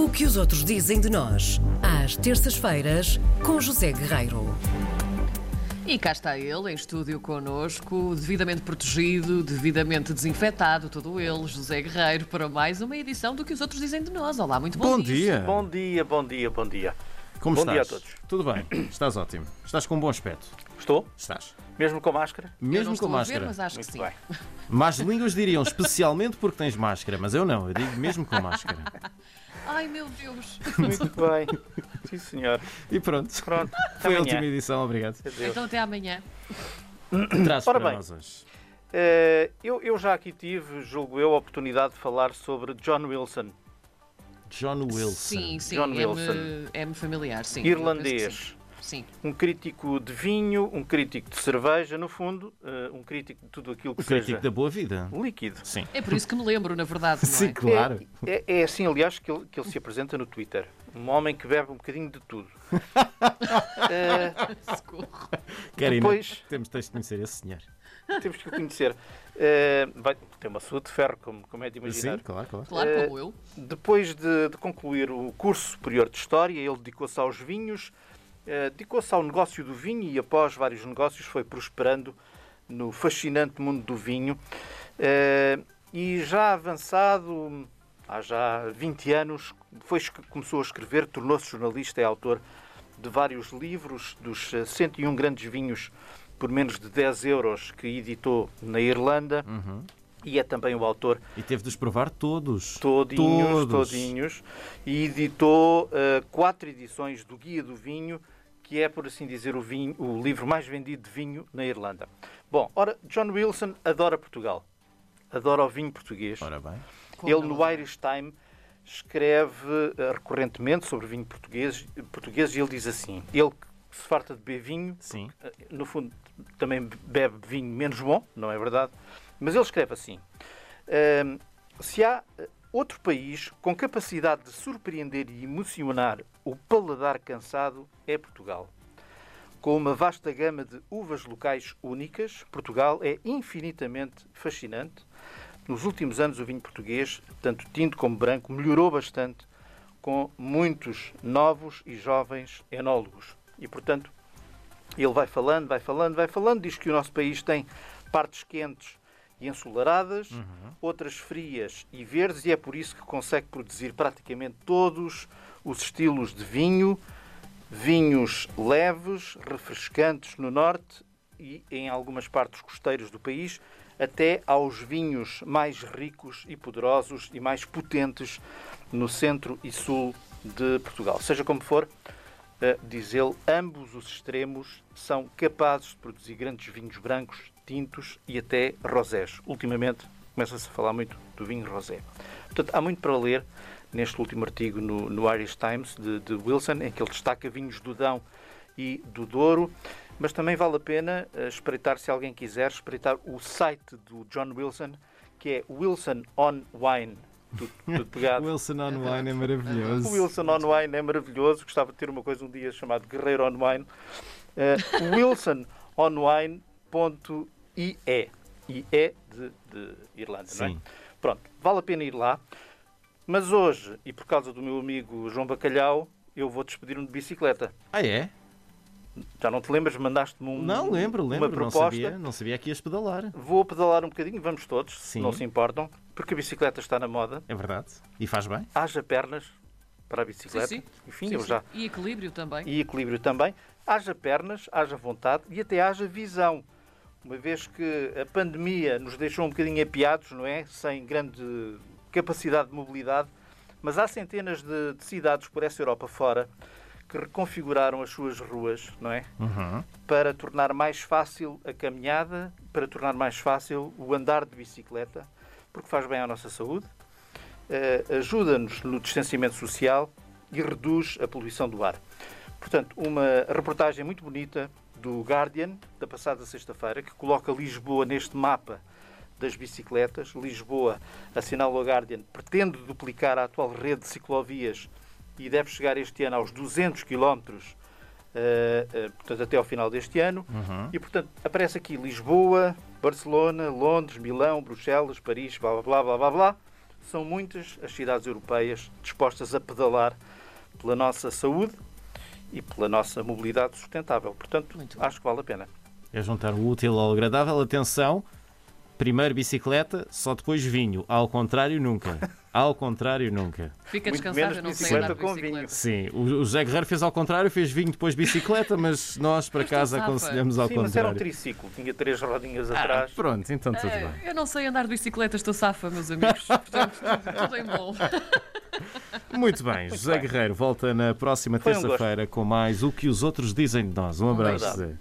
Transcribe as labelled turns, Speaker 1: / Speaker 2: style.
Speaker 1: O que os outros dizem de nós, às terças-feiras, com José Guerreiro.
Speaker 2: E cá está ele, em estúdio connosco, devidamente protegido, devidamente desinfetado, todo ele, José Guerreiro, para mais uma edição do que os outros dizem de nós. Olá, muito bom,
Speaker 3: Bom dia.
Speaker 4: Bom dia, bom dia, bom dia.
Speaker 3: Como
Speaker 4: Bom
Speaker 3: estás?
Speaker 4: dia a todos.
Speaker 3: Tudo bem. Estás ótimo. Estás com um bom aspecto.
Speaker 4: Estou?
Speaker 3: Estás.
Speaker 4: Mesmo com máscara?
Speaker 2: Eu
Speaker 3: Mesmo com máscara.
Speaker 2: ver, mas acho que
Speaker 4: Muito
Speaker 2: sim.
Speaker 4: bem.
Speaker 3: Más línguas diriam especialmente porque tens máscara, mas eu não. Eu digo mesmo com máscara.
Speaker 2: Ai, meu Deus.
Speaker 4: Muito bem. Sim, senhor.
Speaker 3: E pronto.
Speaker 4: Pronto.
Speaker 3: Foi a
Speaker 4: amanhã.
Speaker 3: última edição. Obrigado.
Speaker 4: Adeus.
Speaker 2: Então até amanhã.
Speaker 4: Ora
Speaker 3: para
Speaker 4: bem.
Speaker 3: nós hoje?
Speaker 4: Eh, eu, eu já aqui tive, julgo eu, a oportunidade de falar sobre John Wilson,
Speaker 3: John Wilson.
Speaker 2: Sim, sim,
Speaker 4: John Wilson.
Speaker 2: é-me familiar, sim.
Speaker 4: irlandês.
Speaker 2: Sim.
Speaker 4: Um crítico de vinho, um crítico de cerveja, no fundo, eh, um crítico de tudo aquilo que
Speaker 3: O crítico
Speaker 4: seja
Speaker 3: da boa vida.
Speaker 4: líquido.
Speaker 3: Sim.
Speaker 2: É por isso que me lembro, na verdade, não é?
Speaker 3: Sim, claro.
Speaker 4: É, é- é assim, aliás, que ele, que ele se apresenta no Twitter. Um homem que bebe um bocadinho de tudo. Eh,
Speaker 2: Socorro.
Speaker 3: Karina,
Speaker 4: depois-
Speaker 3: temos de conhecer esse senhor.
Speaker 4: temos que o conhecer. Eh, vai, tem uma saúde de ferro, como, como é de imaginar.
Speaker 3: Sim, claro, claro.
Speaker 2: Claro, como eu.
Speaker 4: Depois de, de concluir o curso superior de História, ele dedicou-se aos vinhos, dedicou-se ao negócio do vinho e, após vários negócios, foi prosperando no fascinante mundo do vinho. Eh, e já avançado, há já 20 anos, depois que começou a escrever, tornou-se jornalista e autor de vários livros, dos eh, 101 grandes vinhos por menos de 10 euros que editou na Irlanda.
Speaker 3: Uhum.
Speaker 4: E é também o autor
Speaker 3: E teve de os provar todos.
Speaker 4: Todinhos,
Speaker 3: Todos.
Speaker 4: todinhos. E editou eh, quatro edições do Guia do Vinho, que é, por assim dizer, o, vinho, o livro mais vendido de vinho na Irlanda. Bom, ora, John Wilson adora Portugal. Adora o vinho português.
Speaker 3: Ora bem.
Speaker 4: Ele, no
Speaker 2: adoro.
Speaker 4: Irish Time, escreve eh, recorrentemente sobre vinho português, português e ele diz assim: ele se farta de beber vinho,
Speaker 3: Sim.
Speaker 4: eh, no fundo, também bebe vinho menos bom, não é verdade? Mas ele escreve assim: ehm, se há eh, outro país com capacidade de surpreender e emocionar o paladar cansado, é Portugal. Com uma vasta gama de uvas locais únicas, Portugal é infinitamente fascinante. Nos últimos anos, o vinho português, tanto tinto como branco, melhorou bastante com muitos novos e jovens enólogos. E, portanto, ele vai falando, vai falando, vai falando, diz que o nosso país tem partes quentes e ensolaradas, outras frias e verdes, e é por isso que consegue produzir praticamente todos os estilos de vinho, vinhos leves, refrescantes no norte e em algumas partes costeiras do país, até aos vinhos mais ricos e poderosos e mais potentes no centro e sul de Portugal. Seja como for, eh, diz ele, ambos os extremos são capazes de produzir grandes vinhos brancos, tintos e até rosés. Ultimamente começa-se a falar muito do vinho rosé. Portanto, há muito para ler neste último artigo no, no Irish Times de, de Wilson, em que ele destaca vinhos do Dão e do Douro, mas também vale a pena eh, espreitar, se alguém quiser, espreitar o site do John Wilson, que é Wilson on Wine. Tudo, tudo pegado.
Speaker 3: Wilson on Wine é
Speaker 4: O
Speaker 3: maravilhoso.
Speaker 4: Wilson on Wine é maravilhoso. Gostava de ter uma coisa um dia chamado Guerreiro on Wine. Uh, wilsononwine.ie. IE de, de Irlanda, não é?
Speaker 3: Sim.
Speaker 4: Pronto, vale a pena ir lá. Mas hoje, e por causa do meu amigo João Bacalhau, eu vou despedir-me de bicicleta.
Speaker 3: Ah, é?
Speaker 4: Já não te lembras? Mandaste-me um,
Speaker 3: Não, lembro,
Speaker 4: uma
Speaker 3: lembro. Não
Speaker 4: proposta.
Speaker 3: sabia, não sabia que ias pedalar.
Speaker 4: Vou pedalar um bocadinho, vamos todos, se
Speaker 3: Sim.
Speaker 4: não se importam, porque a bicicleta está na moda.
Speaker 3: É verdade. E faz bem.
Speaker 4: Haja pernas para a bicicleta.
Speaker 2: Sim, sim.
Speaker 4: Enfim,
Speaker 2: Sim,
Speaker 4: eu
Speaker 2: sim.
Speaker 4: já,
Speaker 2: E equilíbrio também.
Speaker 4: e equilíbrio também. Haja pernas, haja vontade e até haja visão. Uma vez que a pandemia nos deixou um bocadinho apiados, não é? Sem grande capacidade de mobilidade, mas há centenas de, de cidades por essa Europa fora que reconfiguraram as suas ruas, não é?
Speaker 3: Uhum.
Speaker 4: Para tornar mais fácil a caminhada, para tornar mais fácil o andar de bicicleta, porque faz bem à nossa saúde, eh, ajuda-nos no distanciamento social e reduz a poluição do ar. Portanto, uma reportagem muito bonita do Guardian, da passada sexta-feira, que coloca Lisboa neste mapa das bicicletas. Lisboa, assinala o Guardian, pretende duplicar a atual rede de ciclovias e deve chegar este ano aos 200 quilómetros, eh, eh, portanto, até ao final deste ano.
Speaker 3: Uhum.
Speaker 4: E, portanto, aparece aqui Lisboa, Barcelona, Londres, Milão, Bruxelas, Paris, blá blá blá blá blá blá. são muitas as cidades europeias dispostas a pedalar pela nossa saúde e pela nossa mobilidade sustentável. Portanto, acho que vale a pena.
Speaker 3: É juntar o útil ao agradável. Atenção, primeiro bicicleta, só depois vinho. Ao contrário, nunca. Ao contrário, nunca.
Speaker 2: Fica
Speaker 4: Muito
Speaker 2: descansado,
Speaker 4: menos
Speaker 2: eu não sei
Speaker 4: bicicleta
Speaker 2: andar de
Speaker 4: com
Speaker 2: bicicleta.
Speaker 4: vinho.
Speaker 3: Sim, o o José Guerreiro fez ao contrário, fez vinho depois bicicleta, mas nós para casa aconselhamos ao
Speaker 4: Sim, mas era um
Speaker 3: contrário.
Speaker 4: triciclo, tinha três rodinhas
Speaker 3: Ah,
Speaker 4: atrás.
Speaker 3: pronto, então tudo
Speaker 2: É,
Speaker 3: bem.
Speaker 2: eu não sei andar de bicicleta, estou safa, meus amigos. Portanto, tudo, tudo em bom.
Speaker 3: Muito bem, José
Speaker 4: bem.
Speaker 3: Guerreiro volta na próxima
Speaker 4: um
Speaker 3: terça-feira com mais O que os outros dizem de nós. Um abraço. José.